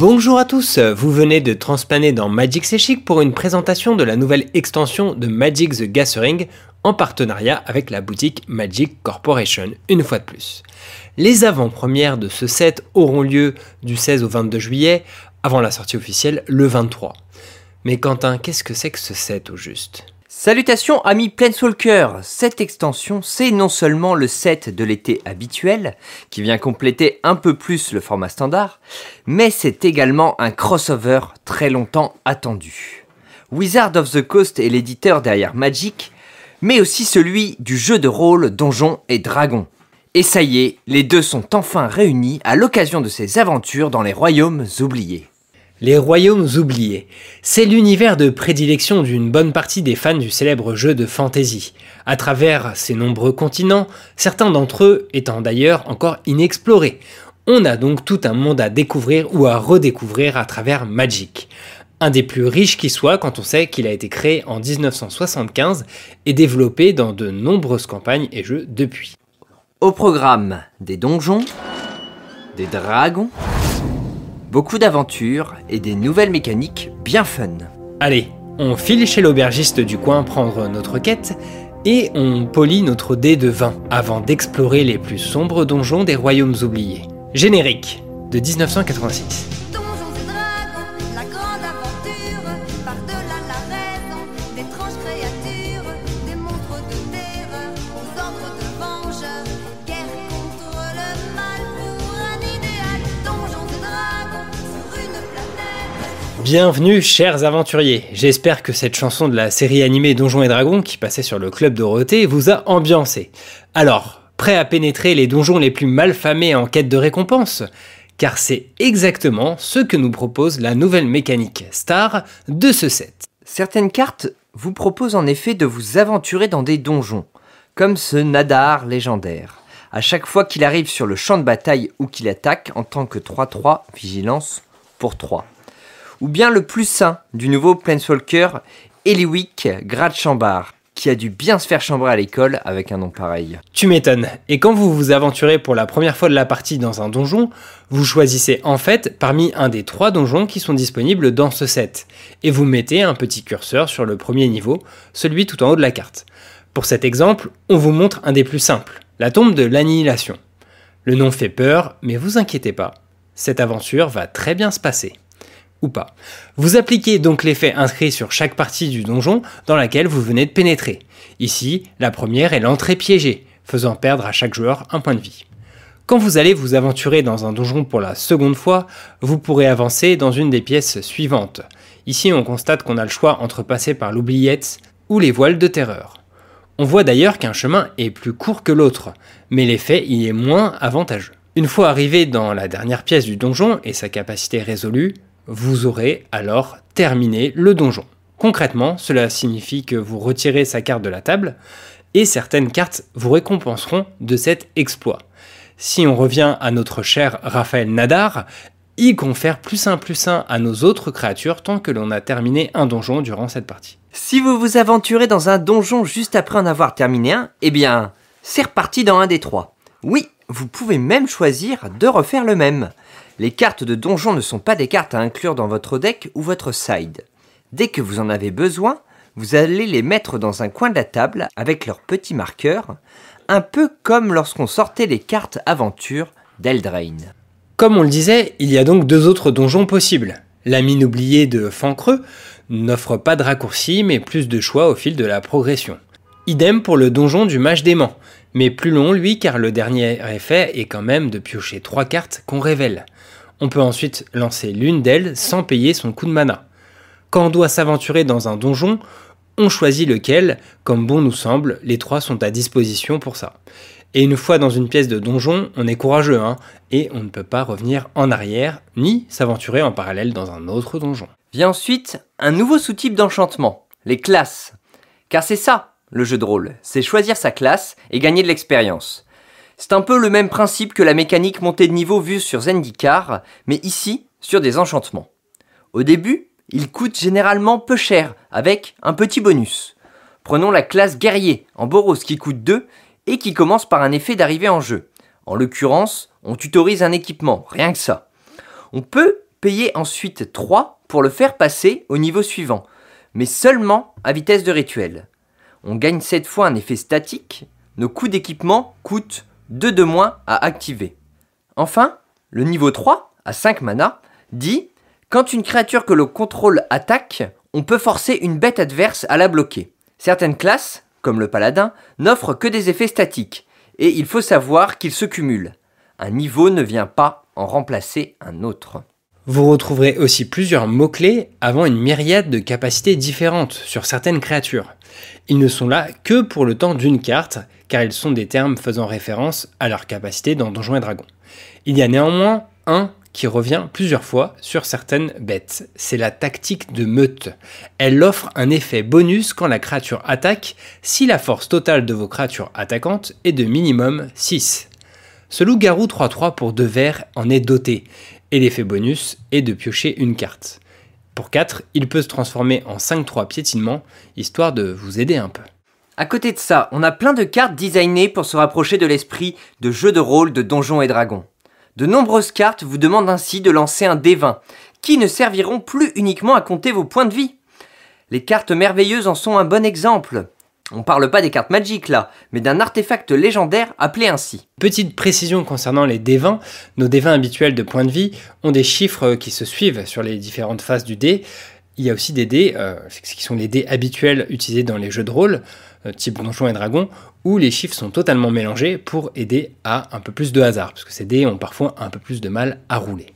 Bonjour à tous, vous venez de transplaner dans Magic C'est pour une présentation de la nouvelle extension de Magic the Gathering en partenariat avec la boutique Magic Corporation, une fois de plus. Les avant-premières de ce set auront lieu du 16 au 22 juillet, avant la sortie officielle le 23. Mais Quentin, qu'est-ce que c'est que ce set au juste? Salutations amis Planeswalker Cette extension, c'est non seulement le set de l'été habituel, qui vient compléter un peu plus le format standard, mais c'est également un crossover très longtemps attendu. Wizard of the Coast est l'éditeur derrière Magic, mais aussi celui du jeu de rôle Donjons et Dragons. Et ça y est, les deux sont enfin réunis à l'occasion de ces aventures dans les royaumes oubliés. Les Royaumes oubliés. C'est l'univers de prédilection d'une bonne partie des fans du célèbre jeu de fantasy. À travers ses nombreux continents, certains d'entre eux étant d'ailleurs encore inexplorés. On a donc tout un monde à découvrir ou à redécouvrir à travers Magic. Un des plus riches qui soit quand on sait qu'il a été créé en 1975 et développé dans de nombreuses campagnes et jeux depuis. Au programme des donjons, des dragons, beaucoup d'aventures et des nouvelles mécaniques bien fun. Allez, on file chez l'aubergiste du coin prendre notre quête et on polit notre dé de vin avant d'explorer les plus sombres donjons des royaumes oubliés. Générique de 1986. Bienvenue chers aventuriers, j'espère que cette chanson de la série animée Donjons et Dragons qui passait sur le club Dorothée vous a ambiancé. Alors, prêt à pénétrer les donjons les plus malfamés en quête de récompense? Car c'est exactement ce que nous propose la nouvelle mécanique Star de ce set. Certaines cartes vous proposent en effet de vous aventurer dans des donjons, comme ce Nadar légendaire. À chaque fois qu'il arrive sur le champ de bataille ou qu'il attaque en tant que 3-3 vigilance pour 3 ou bien le plus sain du nouveau Planeswalker, Eliwick Gradchambar, qui a dû bien se faire chambrer à l'école avec un nom pareil. Tu m'étonnes. Et quand vous vous aventurez pour la première fois de la partie dans un donjon, vous choisissez en fait parmi un des trois donjons qui sont disponibles dans ce set. Et vous mettez un petit curseur sur le premier niveau, celui tout en haut de la carte. Pour cet exemple, on vous montre un des plus simples, la tombe de l'annihilation. Le nom fait peur, mais vous inquiétez pas. Cette aventure va très bien se passer pas. Vous appliquez donc l'effet inscrit sur chaque partie du donjon dans laquelle vous venez de pénétrer. Ici, la première est l'entrée piégée, faisant perdre à chaque joueur un point de vie. Quand vous allez vous aventurer dans un donjon pour la seconde fois, vous pourrez avancer dans une des pièces suivantes. Ici, on constate qu'on a le choix entre passer par l'oubliette ou les voiles de terreur. On voit d'ailleurs qu'un chemin est plus court que l'autre, mais l'effet y est moins avantageux. Une fois arrivé dans la dernière pièce du donjon et sa capacité résolue, vous aurez alors terminé le donjon. Concrètement, cela signifie que vous retirez sa carte de la table et certaines cartes vous récompenseront de cet exploit. Si on revient à notre cher Raphaël Nadar, il confère plus un plus un à nos autres créatures tant que l'on a terminé un donjon durant cette partie. Si vous vous aventurez dans un donjon juste après en avoir terminé un, eh bien, c'est reparti dans un des trois. Oui, vous pouvez même choisir de refaire le même. Les cartes de donjon ne sont pas des cartes à inclure dans votre deck ou votre side. Dès que vous en avez besoin, vous allez les mettre dans un coin de la table avec leurs petits marqueurs, un peu comme lorsqu'on sortait les cartes aventure d'Eldrain. Comme on le disait, il y a donc deux autres donjons possibles. La mine oubliée de Fancreux n'offre pas de raccourci mais plus de choix au fil de la progression. Idem pour le donjon du mage d'aimant, mais plus long lui car le dernier effet est quand même de piocher trois cartes qu'on révèle. On peut ensuite lancer l'une d'elles sans payer son coup de mana. Quand on doit s'aventurer dans un donjon, on choisit lequel, comme bon nous semble, les trois sont à disposition pour ça. Et une fois dans une pièce de donjon, on est courageux, hein, et on ne peut pas revenir en arrière, ni s'aventurer en parallèle dans un autre donjon. Vient ensuite un nouveau sous-type d'enchantement, les classes. Car c'est ça, le jeu de rôle, c'est choisir sa classe et gagner de l'expérience. C'est un peu le même principe que la mécanique montée de niveau vue sur Zendikar, mais ici sur des enchantements. Au début, il coûte généralement peu cher, avec un petit bonus. Prenons la classe guerrier en Boros qui coûte 2 et qui commence par un effet d'arrivée en jeu. En l'occurrence, on tutorise un équipement, rien que ça. On peut payez ensuite 3 pour le faire passer au niveau suivant, mais seulement à vitesse de rituel. On gagne cette fois un effet statique, nos coûts d'équipement coûtent 2 de moins à activer. Enfin, le niveau 3, à 5 mana, dit quand une créature que l'on contrôle attaque, on peut forcer une bête adverse à la bloquer. Certaines classes, comme le paladin, n'offrent que des effets statiques, et il faut savoir qu'ils se cumulent. Un niveau ne vient pas en remplacer un autre. Vous retrouverez aussi plusieurs mots-clés avant une myriade de capacités différentes sur certaines créatures. Ils ne sont là que pour le temps d'une carte, car ils sont des termes faisant référence à leur capacité dans Donjons et Dragons. Il y a néanmoins un qui revient plusieurs fois sur certaines bêtes. C'est la tactique de meute. Elle offre un effet bonus quand la créature attaque si la force totale de vos créatures attaquantes est de minimum 6. Ce loup-garou 3-3 pour 2 verres en est doté, et l'effet bonus est de piocher une carte. Pour 4, il peut se transformer en 5-3 piétinement, histoire de vous aider un peu. À côté de ça, on a plein de cartes designées pour se rapprocher de l'esprit de jeux de rôle de Donjons et Dragons. De nombreuses cartes vous demandent ainsi de lancer un D20, qui ne serviront plus uniquement à compter vos points de vie. Les cartes merveilleuses en sont un bon exemple. On parle pas des cartes magiques là, mais d'un artefact légendaire appelé ainsi. Petite précision concernant les D20, nos D20 habituels de points de vie ont des chiffres qui se suivent sur les différentes phases du dé. Il y a aussi des dés, euh, qui sont les dés habituels utilisés dans les jeux de rôle, euh, type Donjons et Dragons, où les chiffres sont totalement mélangés pour aider à un peu plus de hasard, parce que ces dés ont parfois un peu plus de mal à rouler.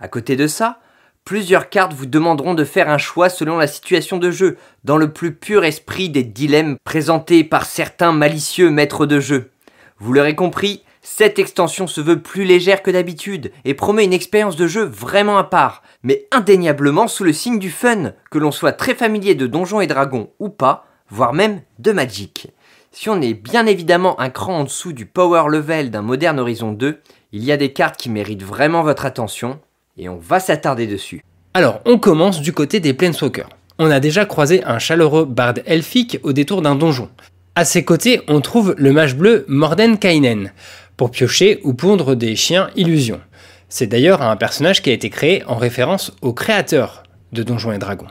À côté de ça, plusieurs cartes vous demanderont de faire un choix selon la situation de jeu, dans le plus pur esprit des dilemmes présentés par certains malicieux maîtres de jeu. Vous l'aurez compris, cette extension se veut plus légère que d'habitude et promet une expérience de jeu vraiment à part, mais indéniablement sous le signe du fun, que l'on soit très familier de Donjons et Dragons ou pas, voire même de Magic. Si on est bien évidemment un cran en dessous du power level d'un moderne Horizon 2, il y a des cartes qui méritent vraiment votre attention, et on va s'attarder dessus. Alors, on commence du côté des Planeswalkers. On a déjà croisé un chaleureux barde elfique au détour d'un donjon. À ses côtés, on trouve le mage bleu Morden Kainen, pour piocher ou pondre des chiens illusions. C'est d'ailleurs un personnage qui a été créé en référence au créateur de Donjons et Dragons.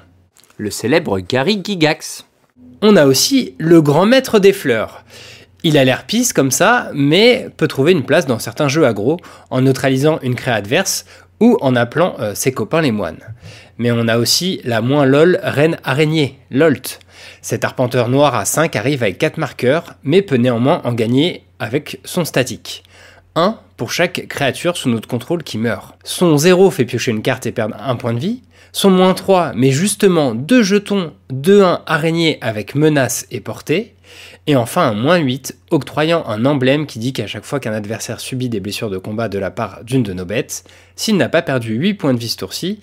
Le célèbre Gary Gigax. On a aussi le grand maître des fleurs. Il a l'air pisse comme ça, mais peut trouver une place dans certains jeux aggro en neutralisant une créa adverse ou en appelant euh, ses copains les moines. Mais on a aussi la moins lol reine araignée, Lolt. Cet arpenteur noir à 5 arrive avec 4 marqueurs, mais peut néanmoins en gagner avec son statique. 1 pour chaque créature sous notre contrôle qui meurt. Son 0 fait piocher une carte et perdre un point de vie. Son moins 3 met justement deux jetons 2-1 araignée avec menace et portée. Et enfin un moins 8 octroyant un emblème qui dit qu'à chaque fois qu'un adversaire subit des blessures de combat de la part d'une de nos bêtes, s'il n'a pas perdu 8 points de vie ce tour-ci,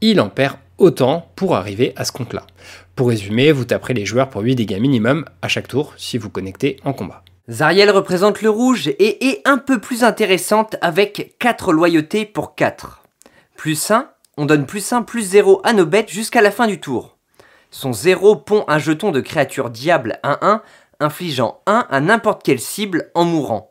il en perd autant pour arriver à ce compte-là. Pour résumer, vous taperez les joueurs pour 8 dégâts minimum à chaque tour si vous connectez en combat. Zariel représente le rouge et est un peu plus intéressante avec 4 loyautés pour 4. Plus 1, on donne plus 1 plus 0 à nos bêtes jusqu'à la fin du tour. Son 0 pond un jeton de créature diable 1-1, infligeant 1 à n'importe quelle cible en mourant.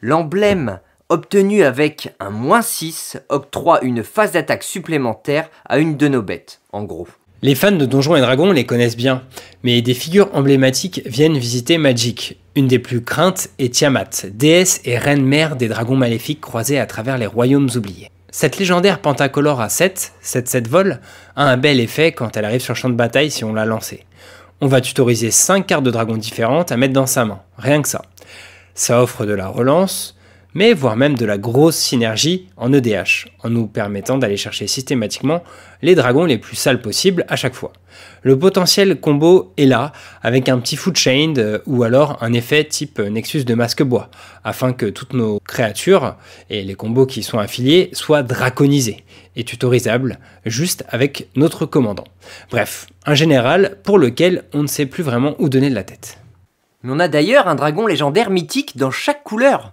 L'emblème obtenu avec un moins 6 octroie une phase d'attaque supplémentaire à une de nos bêtes, en gros. Les fans de Donjons et Dragons les connaissent bien, mais des figures emblématiques viennent visiter Magic. Une des plus craintes est Tiamat, déesse et reine mère des dragons maléfiques croisés à travers les royaumes oubliés. Cette légendaire pentacolore à 7, 7-7 vol, a un bel effet quand elle arrive sur le champ de bataille si on l'a lancée. On va tutoriser 5 cartes de dragons différentes à mettre dans sa main, rien que ça. Ça offre de la relance, mais voire même de la grosse synergie en EDH, en nous permettant d'aller chercher systématiquement les dragons les plus sales possibles à chaque fois. Le potentiel combo est là, avec un petit foot chain euh, ou alors un effet type Nexus de masque bois, afin que toutes nos créatures et les combos qui y sont affiliés soient draconisés et tutorisables juste avec notre commandant. Bref, un général pour lequel on ne sait plus vraiment où donner de la tête. Mais on a d'ailleurs un dragon légendaire mythique dans chaque couleur.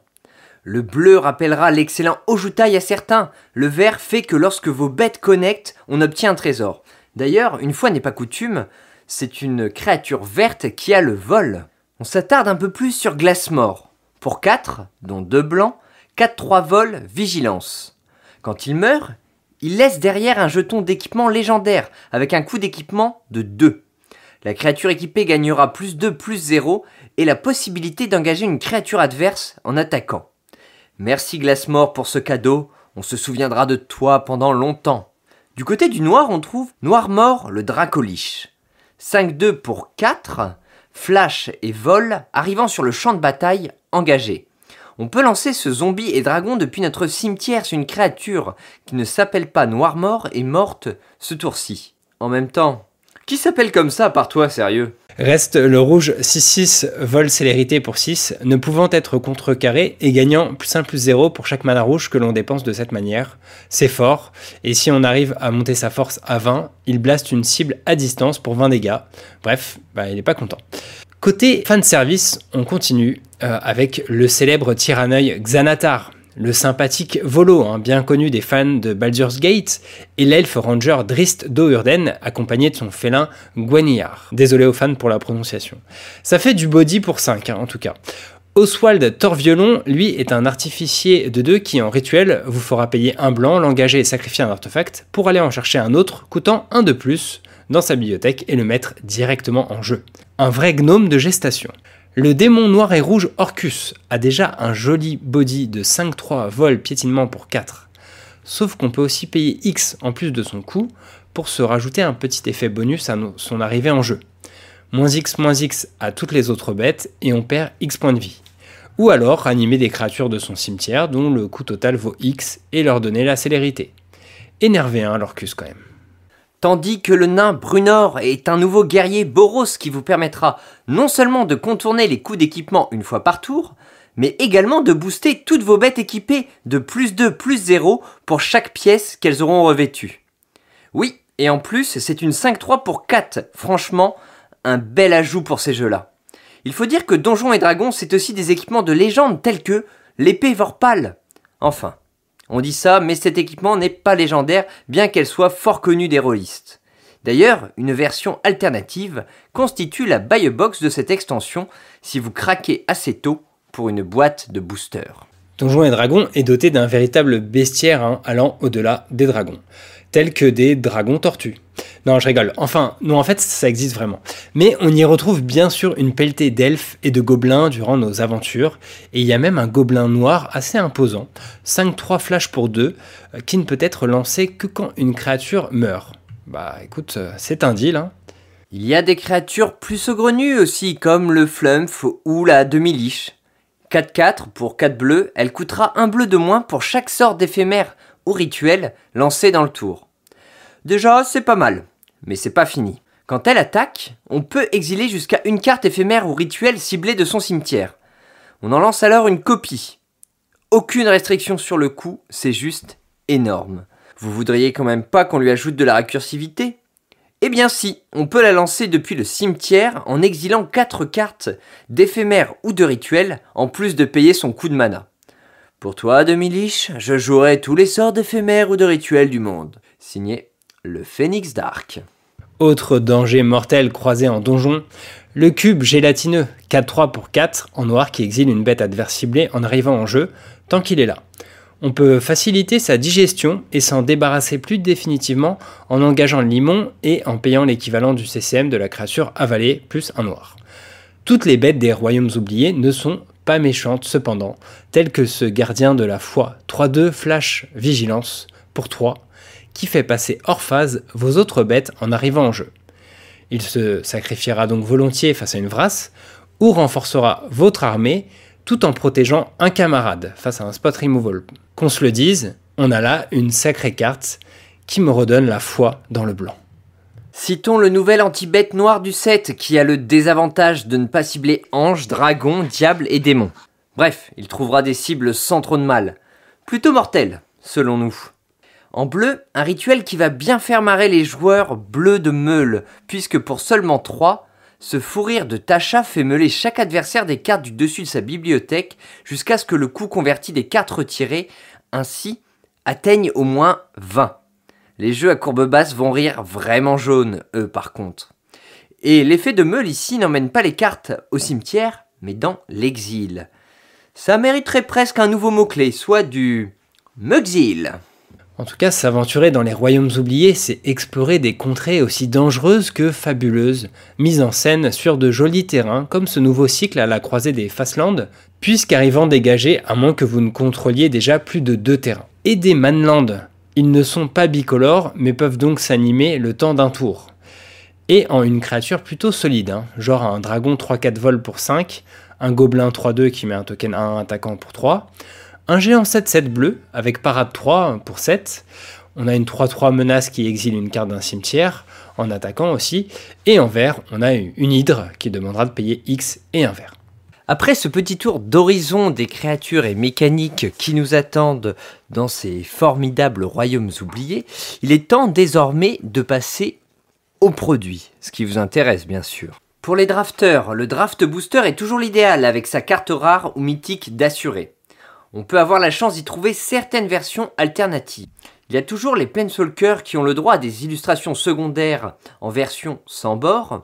Le bleu rappellera l'excellent Ojutai à certains. Le vert fait que lorsque vos bêtes connectent, on obtient un trésor. D'ailleurs, une fois n'est pas coutume, c'est une créature verte qui a le vol. On s'attarde un peu plus sur Glassmore. Pour 4, dont 2 blancs, 4-3 vol, vigilance. Quand il meurt, Il laisse derrière un jeton d'équipement légendaire, avec un coût d'équipement de 2. La créature équipée gagnera plus 2 plus 0 et la possibilité d'engager une créature adverse en attaquant. Merci Glassmore pour ce cadeau, on se souviendra de toi pendant longtemps. Du côté du noir, on trouve Noirmort le Dracoliche. 5-2 pour 4, flash et vol arrivant sur le champ de bataille engagé. On peut lancer ce zombie et dragon depuis notre cimetière sur une créature qui ne s'appelle pas Noirmort et morte ce tour-ci. En même temps, qui s'appelle comme ça par toi, sérieux? Reste le rouge 6-6 vol célérité pour 6, ne pouvant être contrecarré et gagnant plus 1 plus 0 pour chaque mana rouge que l'on dépense de cette manière. C'est fort, et si on arrive à monter sa force à 20, il blaste une cible à distance pour 20 dégâts. Bref, bah, il n'est pas content. Côté fan service, on continue euh, avec le célèbre tyranneuil Xanatar, le sympathique Volo, hein, bien connu des fans de Baldur's Gate, et l'elfe ranger Drist Dourden, accompagné de son félin Gwenillard. Désolé aux fans pour la prononciation. Ça fait du body pour 5, hein, en tout cas. Oswald Torviolon, lui, est un artificier de 2 qui, en rituel, vous fera payer un blanc, l'engager et sacrifier un artefact pour aller en chercher un autre, coûtant un de plus dans sa bibliothèque et le mettre directement en jeu. Un vrai gnome de gestation. Le démon noir et rouge Orcus a déjà un joli body de 5-3 vol piétinement pour 4. Sauf qu'on peut aussi payer X en plus de son coût pour se rajouter un petit effet bonus à son arrivée en jeu. Moins X moins X à toutes les autres bêtes et on perd X points de vie. Ou alors animer des créatures de son cimetière dont le coût total vaut X et leur donner la célérité. Énervé hein, l'Orcus quand même tandis que le nain Brunor est un nouveau guerrier Boros qui vous permettra non seulement de contourner les coups d'équipement une fois par tour, mais également de booster toutes vos bêtes équipées de plus 2 plus 0 pour chaque pièce qu'elles auront revêtue. Oui, et en plus, c'est une 5-3 pour 4, franchement, un bel ajout pour ces jeux-là. Il faut dire que Donjons et Dragons, c'est aussi des équipements de légende tels que l'épée Vorpal. Enfin, on dit ça, mais cet équipement n'est pas légendaire, bien qu'elle soit fort connue des rôlistes. D'ailleurs, une version alternative constitue la buy box de cette extension si vous craquez assez tôt pour une boîte de booster. Donjons et Dragons est doté d'un véritable bestiaire allant au-delà des dragons, tels que des dragons tortues. Non, je rigole. Enfin, non, en fait, ça existe vraiment. Mais on y retrouve bien sûr une pelletée d'elfes et de gobelins durant nos aventures, et il y a même un gobelin noir assez imposant, 5-3 flash pour 2, euh, qui ne peut être lancé que quand une créature meurt. Bah écoute, euh, c'est un deal, hein. Il y a des créatures plus saugrenues aussi, comme le Flumph ou la demi-liche. 4-4 pour 4 bleus, elle coûtera un bleu de moins pour chaque sort d'éphémère ou rituel lancé dans le tour. Déjà, c'est pas mal mais c'est pas fini. Quand elle attaque, on peut exiler jusqu'à une carte éphémère ou rituelle ciblée de son cimetière. On en lance alors une copie. Aucune restriction sur le coup, c'est juste énorme. Vous voudriez quand même pas qu'on lui ajoute de la récursivité? Eh bien si, on peut la lancer depuis le cimetière en exilant 4 cartes d'éphémère ou de rituel, en plus de payer son coup de mana. Pour toi, demi-liche, je jouerai tous les sorts d'éphémères ou de rituels du monde. Signé le Phoenix Dark. Autre danger mortel croisé en donjon, le cube gélatineux 4-3 pour 4 en noir qui exile une bête adverse ciblée en arrivant en jeu tant qu'il est là. On peut faciliter sa digestion et s'en débarrasser plus définitivement en engageant le limon et en payant l'équivalent du CCM de la créature avalée plus un noir. Toutes les bêtes des royaumes oubliés ne sont pas méchantes cependant, telles que ce gardien de la foi 3-2 flash vigilance pour 3 qui fait passer hors phase vos autres bêtes en arrivant en jeu. Il se sacrifiera donc volontiers face à une vrasse, ou renforcera votre armée tout en protégeant un camarade face à un spot removal. Qu'on se le dise, on a là une sacrée carte qui me redonne la foi dans le blanc. Citons le nouvel anti-bête noir du set qui a le désavantage de ne pas cibler ange, dragon, diable et démon. Bref, il trouvera des cibles sans trop de mal. Plutôt mortelles, selon nous. En bleu, un rituel qui va bien faire marrer les joueurs bleus de meule, puisque pour seulement 3, ce fou rire de Tasha fait meuler chaque adversaire des cartes du dessus de sa bibliothèque jusqu'à ce que le coût converti des cartes retirées ainsi atteigne au moins 20. Les jeux à courbe basse vont rire vraiment jaune, eux par contre. Et l'effet de meule ici n'emmène pas les cartes au cimetière, mais dans l'exil. Ça mériterait presque un nouveau mot-clé, soit du Muxil. En tout cas, s'aventurer dans les royaumes oubliés, c'est explorer des contrées aussi dangereuses que fabuleuses, mises en scène sur de jolis terrains, comme ce nouveau cycle à la croisée des Fastlands, puisqu'arrivant dégagé à moins que vous ne contrôliez déjà plus de deux terrains. Et des Manlands. Ils ne sont pas bicolores, mais peuvent donc s'animer le temps d'un tour. Et en une créature plutôt solide, hein, genre un dragon 3-4 vols pour 5, un gobelin 3-2 qui met un token 1 attaquant pour 3, un géant 7-7 bleu avec parade 3 pour 7. On a une 3-3 menace qui exile une carte d'un cimetière, en attaquant aussi. Et en vert, on a une hydre qui demandera de payer X et un vert. Après ce petit tour d'horizon des créatures et mécaniques qui nous attendent dans ces formidables royaumes oubliés, il est temps désormais de passer aux produits, ce qui vous intéresse bien sûr. Pour les drafteurs, le draft booster est toujours l'idéal avec sa carte rare ou mythique d'assuré on peut avoir la chance d'y trouver certaines versions alternatives. Il y a toujours les Planeswalkers qui ont le droit à des illustrations secondaires en version sans bord,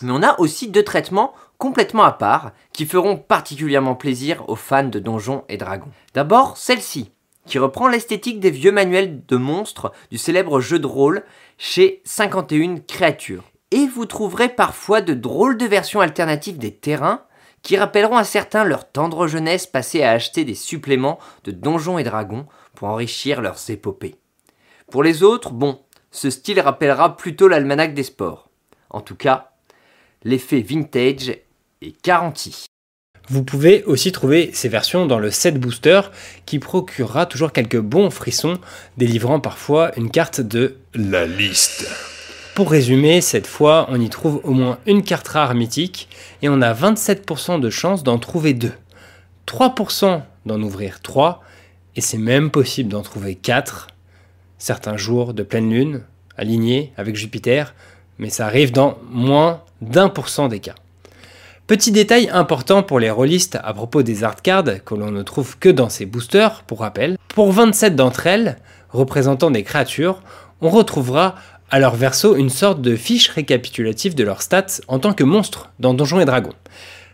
mais on a aussi deux traitements complètement à part qui feront particulièrement plaisir aux fans de Donjons et Dragons. D'abord, celle-ci, qui reprend l'esthétique des vieux manuels de monstres du célèbre jeu de rôle chez 51 créatures. Et vous trouverez parfois de drôles de versions alternatives des terrains qui rappelleront à certains leur tendre jeunesse passée à acheter des suppléments de Donjons et Dragons pour enrichir leurs épopées. Pour les autres, bon, ce style rappellera plutôt l'almanach des sports. En tout cas, l'effet vintage est garanti. Vous pouvez aussi trouver ces versions dans le set booster qui procurera toujours quelques bons frissons, délivrant parfois une carte de la liste. Pour résumer, cette fois, on y trouve au moins une carte rare mythique et on a 27% de chance d'en trouver deux. 3% d'en ouvrir 3 et c'est même possible d'en trouver 4 certains jours de pleine lune alignés avec Jupiter, mais ça arrive dans moins d'un pour cent des cas. Petit détail important pour les rôlistes à propos des art cards que l'on ne trouve que dans ces boosters, pour rappel, pour 27 d'entre elles, représentant des créatures, on retrouvera à leur verso une sorte de fiche récapitulative de leurs stats en tant que monstres dans Donjons et Dragons.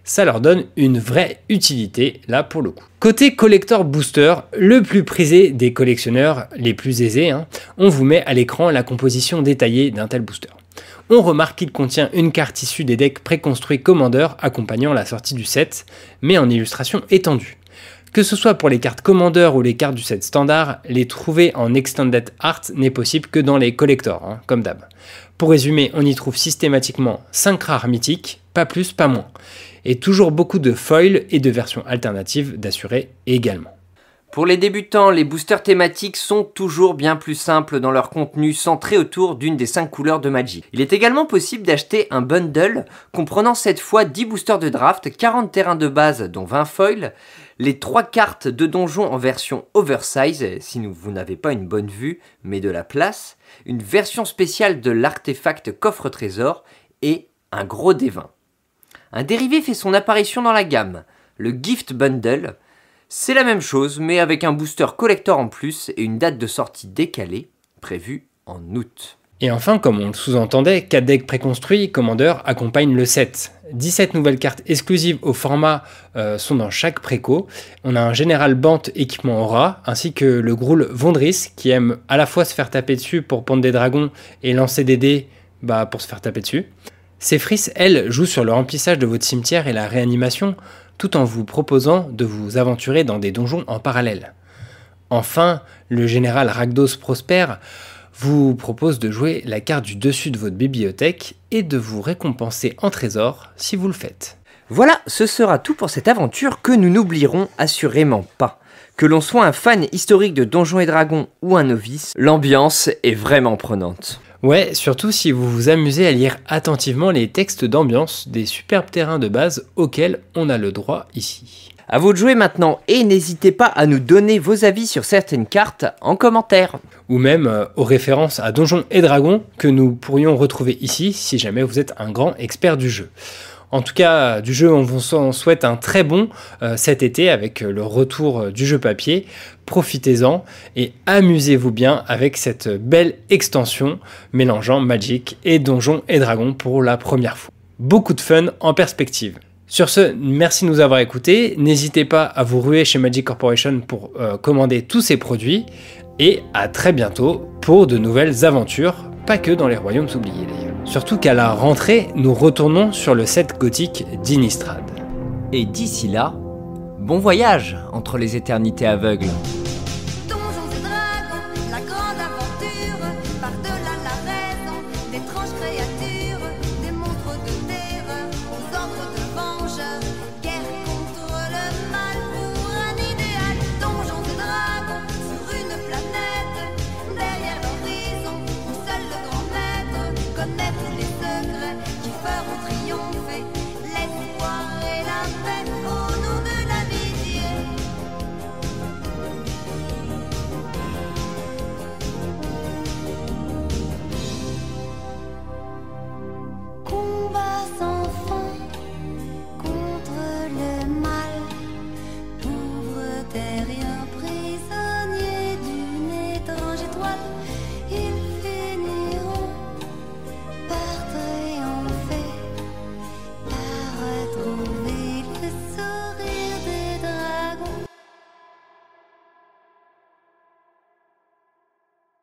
Ça leur donne une vraie utilité là pour le coup. Côté collector booster, le plus prisé des collectionneurs les plus aisés, hein, on vous met à l'écran la composition détaillée d'un tel booster. On remarque qu'il contient une carte issue des decks préconstruits Commander accompagnant la sortie du set, mais en illustration étendue. Que ce soit pour les cartes Commander ou les cartes du set standard, les trouver en Extended Art n'est possible que dans les collectors, hein, comme d'hab. Pour résumer, on y trouve systématiquement 5 rares mythiques, pas plus, pas moins. Et toujours beaucoup de foils et de versions alternatives d'assurer également. Pour les débutants, les boosters thématiques sont toujours bien plus simples dans leur contenu centré autour d'une des 5 couleurs de Magic. Il est également possible d'acheter un bundle comprenant cette fois 10 boosters de draft, 40 terrains de base dont 20 foils, les trois cartes de donjon en version oversize, si vous n'avez pas une bonne vue, mais de la place, une version spéciale de l'artefact coffre-trésor et un gros dévin. Un dérivé fait son apparition dans la gamme, le Gift Bundle. C'est la même chose, mais avec un booster collector en plus et une date de sortie décalée, prévue en août. Et enfin, comme on le sous-entendait, 4 decks préconstruits, Commander accompagne le set. 17 nouvelles cartes exclusives au format euh, sont dans chaque préco. On a un général Bant équipement Aura, ainsi que le Groul Vondris, qui aime à la fois se faire taper dessus pour pondre des dragons et lancer des dés bah, pour se faire taper dessus. Ces frises, elles, jouent sur le remplissage de votre cimetière et la réanimation, tout en vous proposant de vous aventurer dans des donjons en parallèle. Enfin, le général Ragdos Prosper vous propose de jouer la carte du dessus de votre bibliothèque et de vous récompenser en trésor si vous le faites. Voilà, ce sera tout pour cette aventure que nous n'oublierons assurément pas. Que l'on soit un fan historique de Donjons et Dragons ou un novice, l'ambiance est vraiment prenante. Ouais, surtout si vous vous amusez à lire attentivement les textes d'ambiance des superbes terrains de base auxquels on a le droit ici. À vous de jouer maintenant et n'hésitez pas à nous donner vos avis sur certaines cartes en commentaire. Ou même euh, aux références à Donjons et Dragons que nous pourrions retrouver ici si jamais vous êtes un grand expert du jeu. En tout cas, du jeu, on vous souhaite un très bon euh, cet été avec euh, le retour euh, du jeu papier. Profitez-en et amusez-vous bien avec cette belle extension mélangeant Magic et Donjons et Dragons pour la première fois. Beaucoup de fun en perspective. Sur ce, merci de nous avoir écoutés. N'hésitez pas à vous ruer chez Magic Corporation pour commander tous ces produits. Et à très bientôt pour de nouvelles aventures, pas que dans les royaumes oubliés Surtout qu'à la rentrée, nous retournons sur le set gothique d'Inistrad. Et d'ici là, bon voyage entre les éternités aveugles.